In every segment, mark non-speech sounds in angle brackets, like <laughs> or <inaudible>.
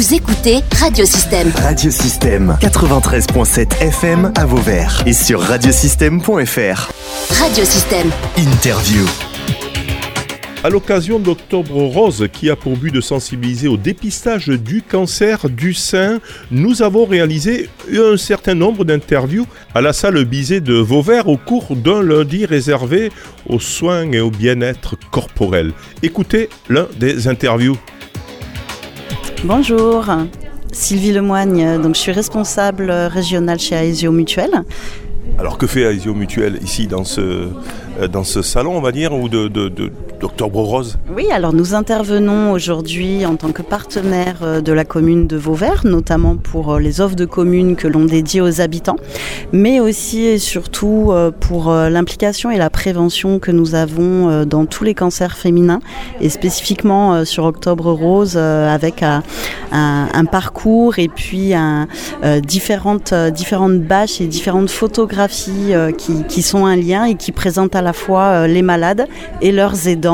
Vous écoutez Radiosystème. Radiosystème 93.7 FM à Vauvert et sur radiosystème.fr. Radiosystème. Interview. À l'occasion d'Octobre Rose, qui a pour but de sensibiliser au dépistage du cancer du sein, nous avons réalisé un certain nombre d'interviews à la salle Bizet de Vauvert au cours d'un lundi réservé aux soins et au bien-être corporel. Écoutez l'un des interviews. Bonjour, Sylvie Lemoigne, donc je suis responsable régionale chez Aesio Mutuel. Alors que fait Aesio Mutuel ici dans ce, dans ce salon, on va dire, ou de, de, de Oui, alors nous intervenons aujourd'hui en tant que partenaire euh, de la commune de Vauvert, notamment pour euh, les offres de communes que l'on dédie aux habitants, mais aussi et surtout euh, pour l'implication et la prévention que nous avons dans tous les cancers féminins et spécifiquement sur Octobre Rose avec un, parcours et puis différentes, différentes bâches et différentes photographies qui, qui sont un lien et qui présentent à la fois les malades et leurs aidants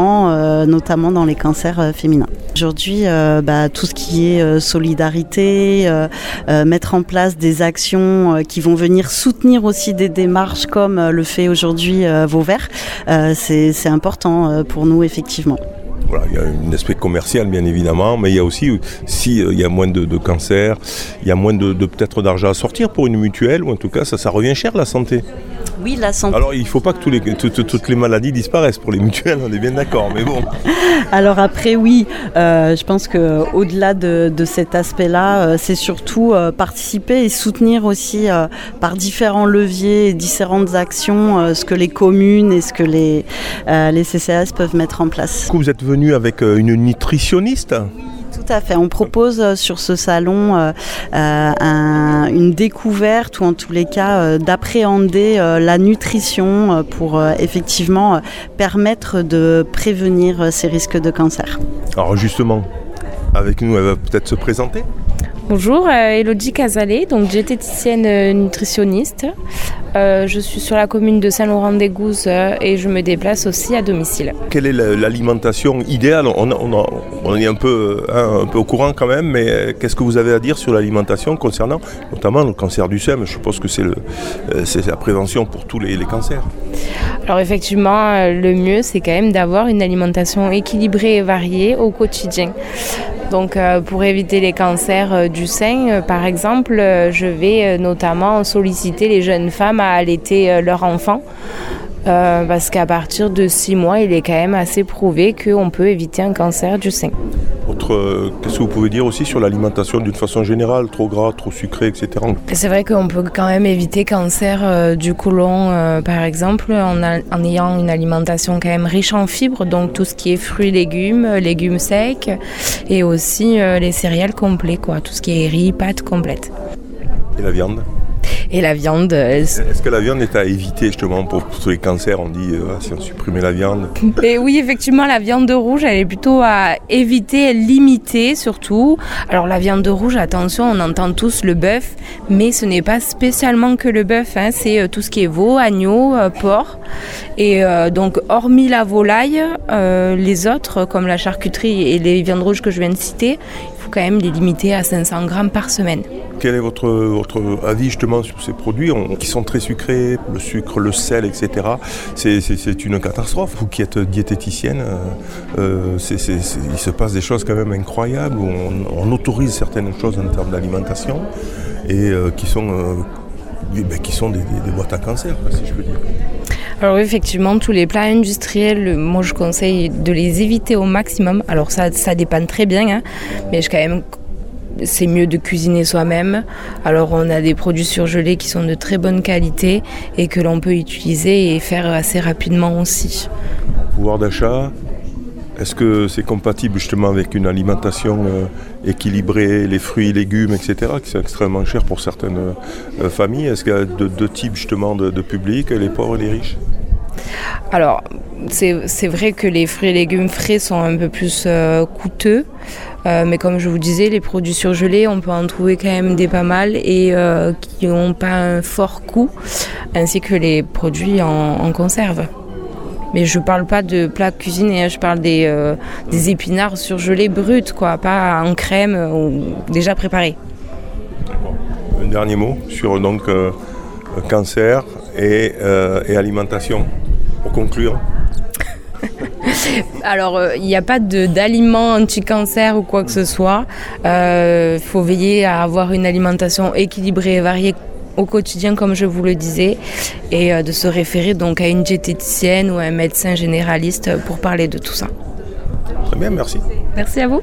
euh, notamment dans les cancers euh, féminins. Aujourd'hui, euh, bah, tout ce qui est solidarité, mettre en place des actions qui vont venir soutenir aussi des démarches comme le fait aujourd'hui Vauvert, c'est important pour nous effectivement. Voilà, il y a un aspect commercial bien évidemment, mais il y a aussi, si il y a moins de, de cancer, il y a moins de, peut-être d'argent à sortir pour une mutuelle, ou en tout cas ça revient cher la santé. Oui, la santé. Alors, il ne faut pas que tous les, toutes les maladies disparaissent pour les mutuelles, on est bien d'accord, mais bon. <laughs> Alors après, oui, euh, je pense qu'au-delà de, de, cet aspect-là, euh, c'est surtout euh, participer et soutenir aussi par différents leviers et différentes actions ce que les communes et ce que les, les CCAS peuvent mettre en place. Vous êtes venu avec une nutritionniste? On propose euh, sur ce salon euh, euh, une découverte ou en tous les cas d'appréhender la nutrition pour effectivement permettre de prévenir ces risques de cancer. Alors justement, avec nous, elle va peut-être se présenter Bonjour, Elodie Casalet, donc diététicienne nutritionniste. Euh, je suis sur la commune de Saint-Laurent-des-Gouzes euh, et je me déplace aussi à domicile. Quelle est l'alimentation idéale? On, est un peu, hein, un peu au courant quand même, mais euh, qu'est-ce que vous avez à dire sur l'alimentation concernant notamment le cancer du sein? Je suppose que c'est la prévention pour tous les, les cancers. Alors effectivement, le mieux c'est quand même d'avoir une alimentation équilibrée et variée au quotidien. Donc pour éviter les cancers du sein, par exemple, je vais notamment solliciter les jeunes femmes à allaiter euh, leur enfant. Euh, parce qu'à partir de 6 mois, il est quand même assez prouvé qu'on peut éviter un cancer du sein. Euh, qu'est-ce que vous pouvez dire aussi sur l'alimentation d'une façon générale, trop gras, trop sucré, etc. C'est vrai qu'on peut quand même éviter cancer du côlon, par exemple, en, en, ayant une alimentation quand même riche en fibres, donc tout ce qui est fruits, légumes, légumes secs, et aussi les céréales complets, quoi, tout ce qui est riz, pâtes complètes. Et la viande? Et la viande. Est-ce que la viande est à éviter justement pour, tous les cancers On dit euh, si on supprimait la viande. <laughs> Et oui, effectivement, la viande rouge, elle est plutôt à éviter, limiter surtout. Alors la viande rouge, attention, on entend tous le bœuf, mais ce n'est pas spécialement que le bœuf. Hein, c'est euh, tout ce qui est veau, agneau, euh, porc. Et donc, hormis la volaille, les autres, comme la charcuterie et les viandes rouges que je viens de citer, quand même les limiter à 500 grammes par semaine. Quel est votre, votre avis justement sur ces produits qui sont très sucrés, le sucre, le sel, etc. C'est une catastrophe. Vous qui êtes diététicienne, euh, euh il se passe des choses quand même incroyables où on, autorise certaines choses en termes d'alimentation et euh, qui sont, euh, ben, qui sont des, des, boîtes à cancer, si je peux dire. Alors effectivement, tous les plats industriels, moi je conseille de les éviter au maximum. Alors ça, ça dépend très bien, hein, mais je quand même c'est mieux de cuisiner soi-même. Alors on a des produits surgelés qui sont de très bonne qualité et que l'on peut utiliser et faire assez rapidement aussi. Pouvoir d'achat, est-ce que c'est compatible justement avec une alimentation euh, équilibrée, les fruits, légumes, etc., qui sont extrêmement chers pour certaines euh, familles? Est-ce qu'il y a deux, types justement de, de public, les pauvres et les riches? Alors, c'est vrai que les fruits et légumes frais sont un peu plus euh, coûteux, mais comme je vous disais, les produits surgelés, on peut en trouver quand même des pas mal et qui n'ont pas un fort coût, ainsi que les produits en conserve. Mais je parle pas de plats cuisinés, hein. je parle des, épinards surgelés bruts, quoi, pas en crème ou déjà préparés. Un dernier mot sur cancer et alimentation pour conclure. <laughs> Alors, il n'y a pas d'aliments anti-cancer ou quoi que ce soit. Il faut veiller à avoir une alimentation équilibrée et variée au quotidien, comme je vous le disais, et de se référer donc à une diététicienne ou à un médecin généraliste pour parler de tout ça. Très bien, merci. Merci à vous.